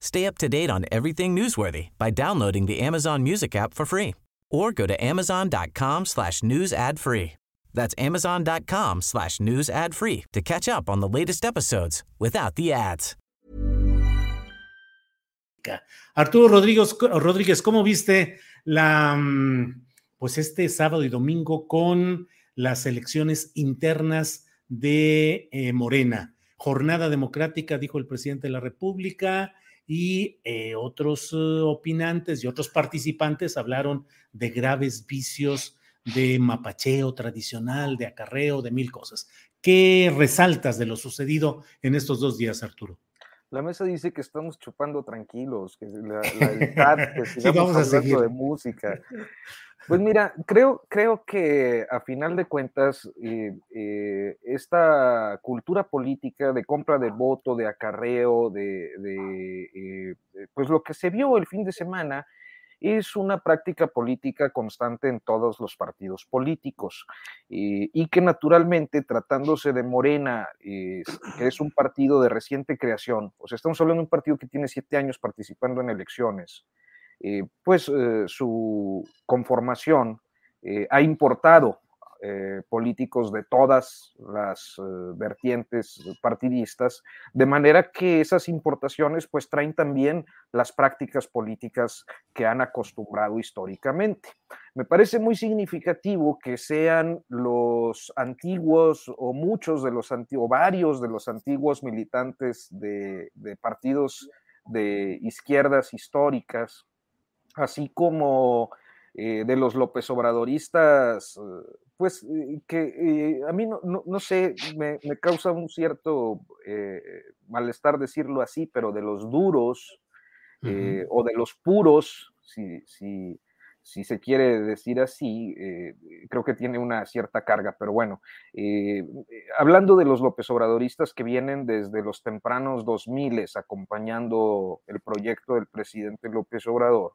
Stay up to date on everything newsworthy by downloading the Amazon Music app for free or go to amazon.com slash news ad free. That's amazon.com slash news ad free to catch up on the latest episodes without the ads. Arturo Rodríguez, Rodríguez, ¿cómo viste la, mm, pues este sábado y domingo con las elecciones internas de eh, Morena? Jornada democrática, dijo el presidente de la República, y eh, otros eh, opinantes y otros participantes hablaron de graves vicios de mapacheo tradicional, de acarreo, de mil cosas. ¿Qué resaltas de lo sucedido en estos dos días, Arturo? La mesa dice que estamos chupando tranquilos, que la, la que sigamos hablando de música. Pues mira, creo, creo que a final de cuentas, eh, eh, esta cultura política de compra de voto, de acarreo, de, eh, pues lo que se vio el fin de semana, es una práctica política constante en todos los partidos políticos y que naturalmente tratándose de Morena, que es un partido de reciente creación, o sea, estamos hablando de un partido que tiene siete años participando en elecciones, eh, pues eh, su conformación eh, ha importado políticos de todas las vertientes partidistas, de manera que esas importaciones pues traen también las prácticas políticas que han acostumbrado históricamente. Me parece muy significativo que sean los antiguos o muchos de los antiguos, varios de los antiguos militantes de partidos de izquierdas históricas, así como eh, de los López Obradoristas, eh, pues eh, que a mí no, sé, me, causa un cierto malestar decirlo así, pero de los duros o de los puros, si, si, se quiere decir así, creo que tiene una cierta carga, pero bueno, hablando de los López Obradoristas que vienen desde los tempranos 2000 acompañando el proyecto del presidente López Obrador,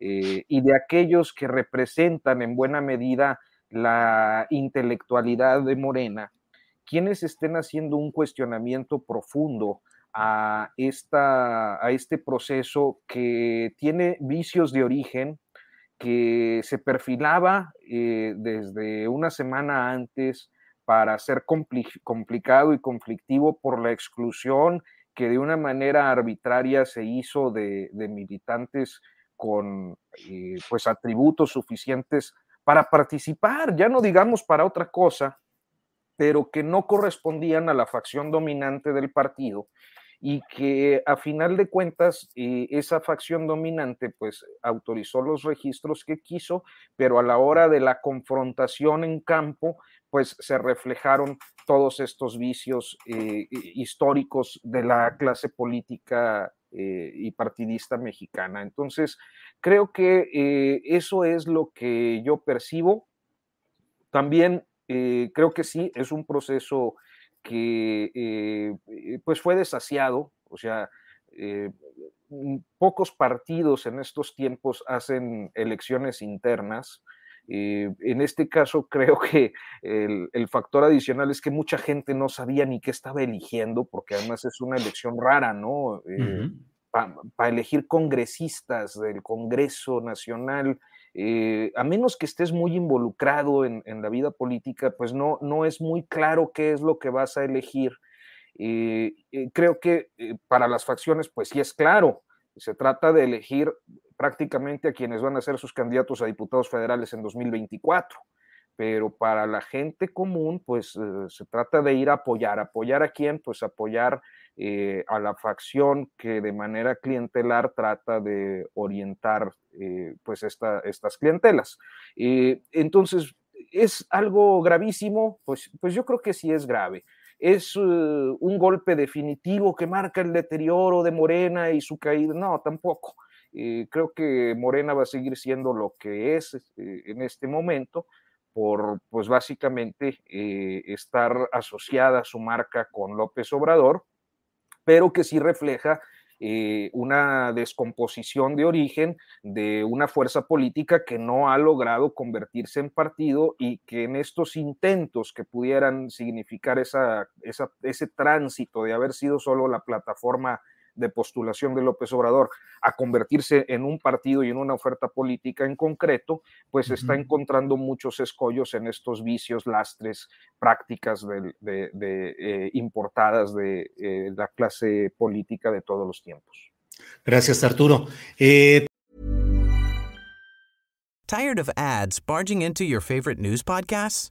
eh, y de aquellos que representan en buena medida la intelectualidad de Morena, quienes estén haciendo un cuestionamiento profundo a, esta, a este proceso que tiene vicios de origen, que se perfilaba eh, desde una semana antes para ser complicado y conflictivo por la exclusión que de una manera arbitraria se hizo de, de militantes con eh, pues atributos suficientes para participar, ya no digamos para otra cosa, pero que no correspondían a la facción dominante del partido y que a final de cuentas eh, esa facción dominante pues autorizó los registros que quiso, pero a la hora de la confrontación en campo pues se reflejaron todos estos vicios eh, históricos de la clase política eh, y partidista mexicana. Entonces, creo que eh, eso es lo que yo percibo. También eh, creo que sí, es un proceso que pues fue desasiado, o sea, pocos partidos en estos tiempos hacen elecciones internas. Eh, en este caso, creo que el, factor adicional es que mucha gente no sabía ni qué estaba eligiendo, porque además es una elección rara, ¿no? Eh, para elegir congresistas del Congreso Nacional, eh, a menos que estés muy involucrado en, la vida política, pues no, no es muy claro qué es lo que vas a elegir. Eh, creo que para las facciones, pues sí es claro, se trata de elegir prácticamente a quienes van a ser sus candidatos a diputados federales en 2024 pero para la gente común, pues eh, se trata de ir a apoyar. ¿Apoyar a quién? Pues apoyar eh, a la facción que de manera clientelar trata de orientar eh, pues estas clientelas. entonces, ¿es algo gravísimo? Pues, pues yo creo que sí es grave. ¿Es un golpe definitivo que marca el deterioro de Morena y su caída? No, tampoco. creo que Morena va a seguir siendo lo que es en este momento por, pues básicamente, eh, estar asociada su marca con López Obrador, pero que sí refleja eh, una descomposición de origen de una fuerza política que no ha logrado convertirse en partido y que en estos intentos que pudieran significar esa, ese tránsito de haber sido solo la plataforma de postulación de López Obrador a convertirse en un partido y en una oferta política en concreto, pues está encontrando muchos escollos en estos vicios, lastres, prácticas de, eh, importadas de eh, la clase política de todos los tiempos. Gracias, Arturo. Eh, ¿Tired of ads barging into your favorite news podcasts?